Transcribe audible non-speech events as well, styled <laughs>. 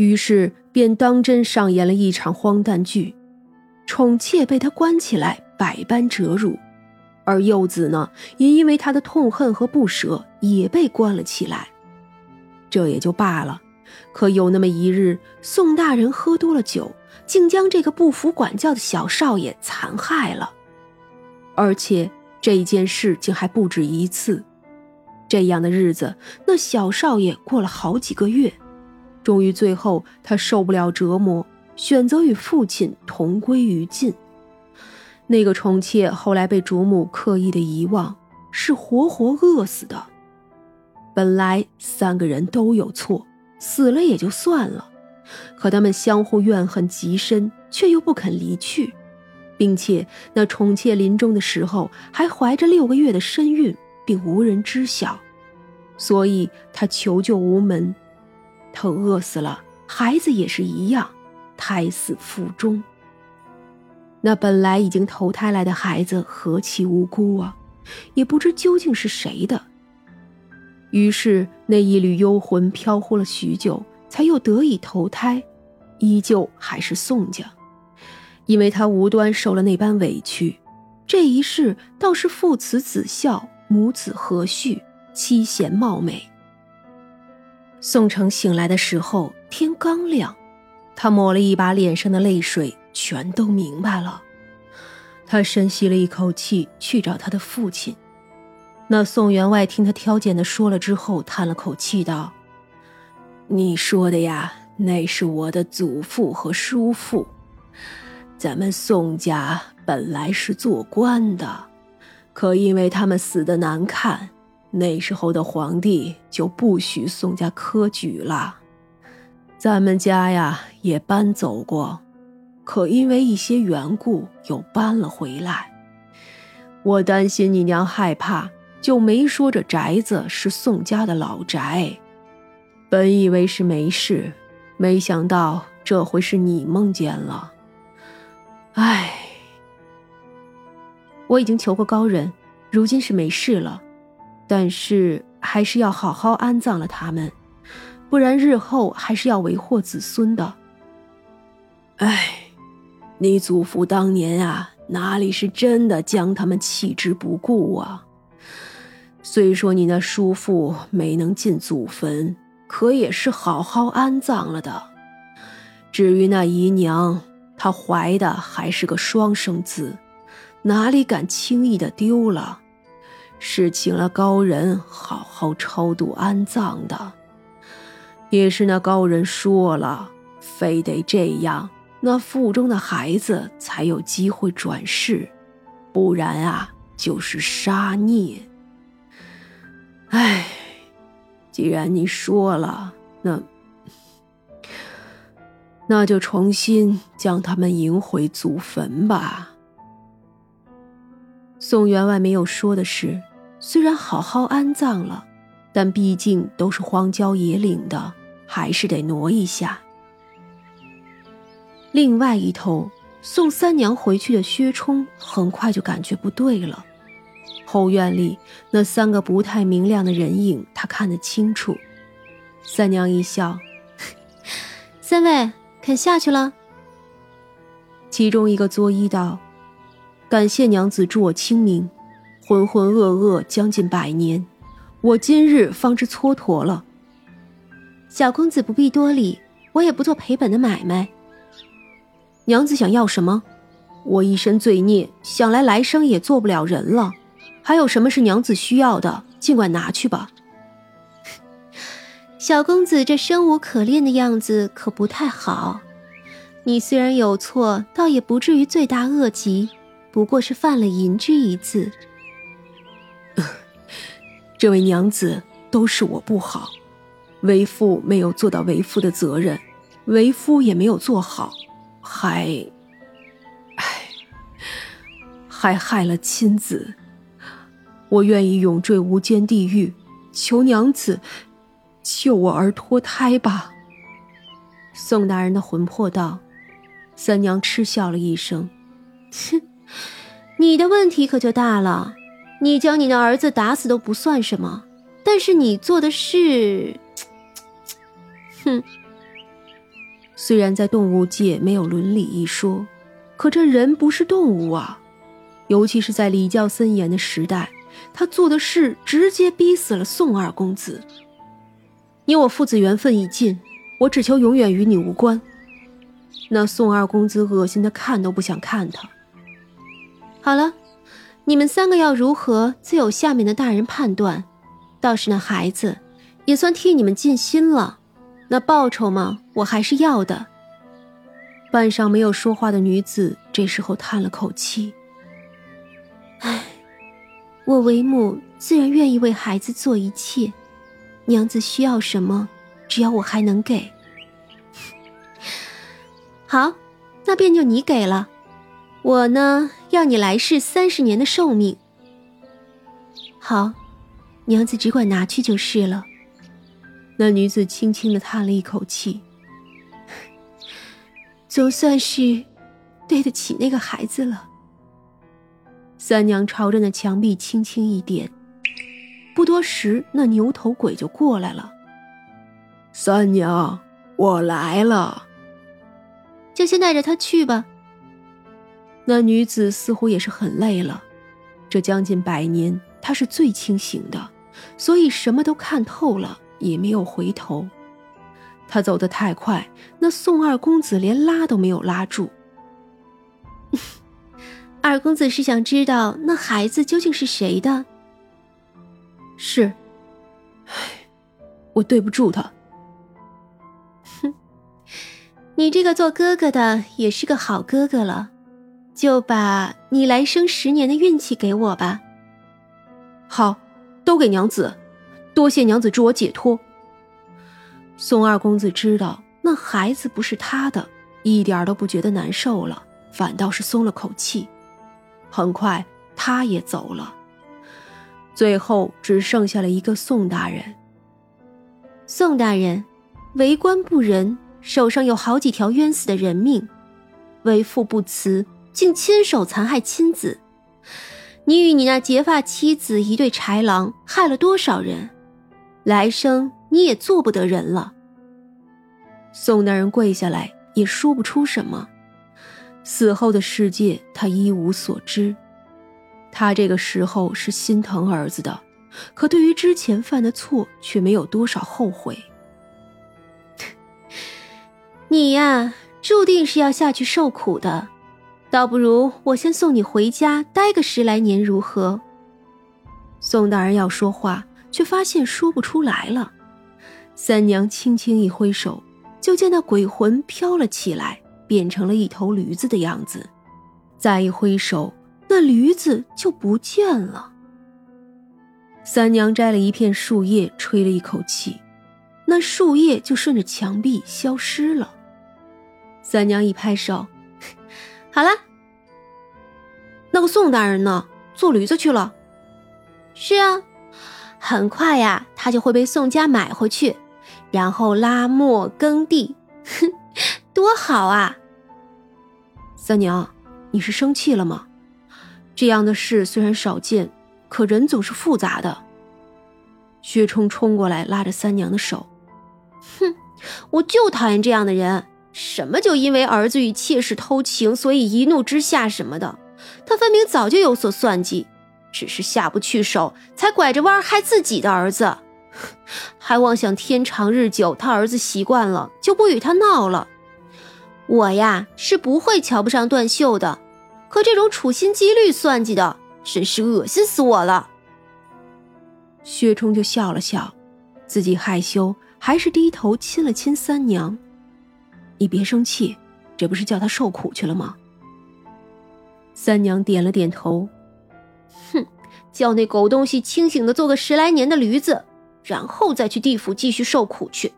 于是便当真上演了一场荒诞剧。宠妾被他关起来，百般折辱；而幼子呢，也因为他的痛恨和不舍，也被关了起来。这也就罢了，可有那么一日，宋大人喝多了酒，竟将这个不服管教的小少爷残害了。而且这件事竟还不止一次。这样的日子，那小少爷过了好几个月，终于最后他受不了折磨。选择与父亲同归于尽。那个宠妾后来被主母刻意的遗忘，是活活饿死的。本来三个人都有错，死了也就算了，可他们相互怨恨极深，却又不肯离去，并且那宠妾临终的时候还怀着六个月的身孕，并无人知晓，所以他求救无门。他饿死了，孩子也是一样。胎死腹中。那本来已经投胎来的孩子何其无辜啊！也不知究竟是谁的。于是那一缕幽魂飘忽了许久，才又得以投胎，依旧还是宋家，因为他无端受了那般委屈。这一世倒是父慈子孝，母子和煦，妻贤貌美。宋城醒来的时候，天刚亮。他抹了一把脸上的泪水，全都明白了。他深吸了一口气，去找他的父亲。那宋员外听他挑拣的说了之后，叹了口气道：“你说的呀，那是我的祖父和叔父。咱们宋家本来是做官的，可因为他们死的难看，那时候的皇帝就不许宋家科举了。”咱们家呀也搬走过，可因为一些缘故又搬了回来。我担心你娘害怕，就没说这宅子是宋家的老宅。本以为是没事，没想到这回是你梦见了。唉，我已经求过高人，如今是没事了，但是还是要好好安葬了他们。不然日后还是要为祸子孙的。哎，你祖父当年啊，哪里是真的将他们弃之不顾啊？虽说你那叔父没能进祖坟，可也是好好安葬了的。至于那姨娘，她怀的还是个双生子，哪里敢轻易的丢了？是请了高人好好超度安葬的。也是那高人说了，非得这样，那腹中的孩子才有机会转世，不然啊，就是杀孽。唉，既然你说了，那那就重新将他们迎回祖坟吧。宋员外没有说的是，虽然好好安葬了，但毕竟都是荒郊野岭的。还是得挪一下。另外一头，送三娘回去的薛冲很快就感觉不对了。后院里那三个不太明亮的人影，他看得清楚。三娘一笑：“ <laughs> 三位肯下去了？”其中一个作揖道：“感谢娘子助我清明，浑浑噩噩将近百年，我今日方知蹉跎了。”小公子不必多礼，我也不做赔本的买卖。娘子想要什么？我一身罪孽，想来来生也做不了人了。还有什么是娘子需要的？尽管拿去吧。<laughs> 小公子这生无可恋的样子可不太好。你虽然有错，倒也不至于罪大恶极，不过是犯了淫之一字。这位娘子，都是我不好。为父没有做到为父的责任，为夫也没有做好，还，唉，还害了亲子。我愿意永坠无间地狱，求娘子救我而脱胎吧。宋大人的魂魄道。三娘嗤笑了一声：“哼，你的问题可就大了。你将你的儿子打死都不算什么，但是你做的事……” <tsk> 哼，虽然在动物界没有伦理一说，可这人不是动物啊！尤其是在礼教森严的时代，他做的事直接逼死了宋二公子。你我父子缘分已尽，我只求永远与你无关。那宋二公子恶心的看都不想看他。好了，你们三个要如何，自有下面的大人判断。倒是那孩子，也算替你们尽心了。那报酬嘛，我还是要的。半晌没有说话的女子，这时候叹了口气：“唉，我为母自然愿意为孩子做一切。娘子需要什么，只要我还能给。<laughs> 好，那便就你给了。我呢，要你来世三十年的寿命。好，娘子只管拿去就是了。”那女子轻轻的叹了一口气，<laughs> 总算是对得起那个孩子了。三娘朝着那墙壁轻轻一点，不多时，那牛头鬼就过来了。三娘，我来了，就先带着他去吧。那女子似乎也是很累了，这将近百年，她是最清醒的，所以什么都看透了。也没有回头，他走得太快，那宋二公子连拉都没有拉住。<laughs> 二公子是想知道那孩子究竟是谁的？是，唉，我对不住他。哼，<laughs> 你这个做哥哥的也是个好哥哥了，就把你来生十年的运气给我吧。好，都给娘子。多谢娘子助我解脱。宋二公子知道那孩子不是他的，一点都不觉得难受了，反倒是松了口气。很快，他也走了。最后只剩下了一个宋大人。宋大人，为官不仁，手上有好几条冤死的人命，为父不慈，竟亲手残害亲子。你与你那结发妻子一对豺狼，害了多少人？来生你也做不得人了。宋大人跪下来，也说不出什么。死后的世界，他一无所知。他这个时候是心疼儿子的，可对于之前犯的错，却没有多少后悔。<laughs> 你呀，注定是要下去受苦的，倒不如我先送你回家，待个十来年，如何？宋大人要说话。却发现说不出来了。三娘轻轻一挥手，就见那鬼魂飘了起来，变成了一头驴子的样子。再一挥手，那驴子就不见了。三娘摘了一片树叶，吹了一口气，那树叶就顺着墙壁消失了。三娘一拍手：“好了。”那个宋大人呢？坐驴子去了。是啊。很快呀，他就会被宋家买回去，然后拉磨耕地，哼，多好啊！三娘，你是生气了吗？这样的事虽然少见，可人总是复杂的。薛冲冲过来，拉着三娘的手，哼，我就讨厌这样的人，什么就因为儿子与妾室偷情，所以一怒之下什么的，他分明早就有所算计。只是下不去手，才拐着弯害自己的儿子，<laughs> 还妄想天长日久，他儿子习惯了就不与他闹了。我呀是不会瞧不上段秀的，可这种处心积虑算计的，真是恶心死我了。薛冲就笑了笑，自己害羞，还是低头亲了亲三娘。你别生气，这不是叫他受苦去了吗？三娘点了点头。哼，叫那狗东西清醒的做个十来年的驴子，然后再去地府继续受苦去。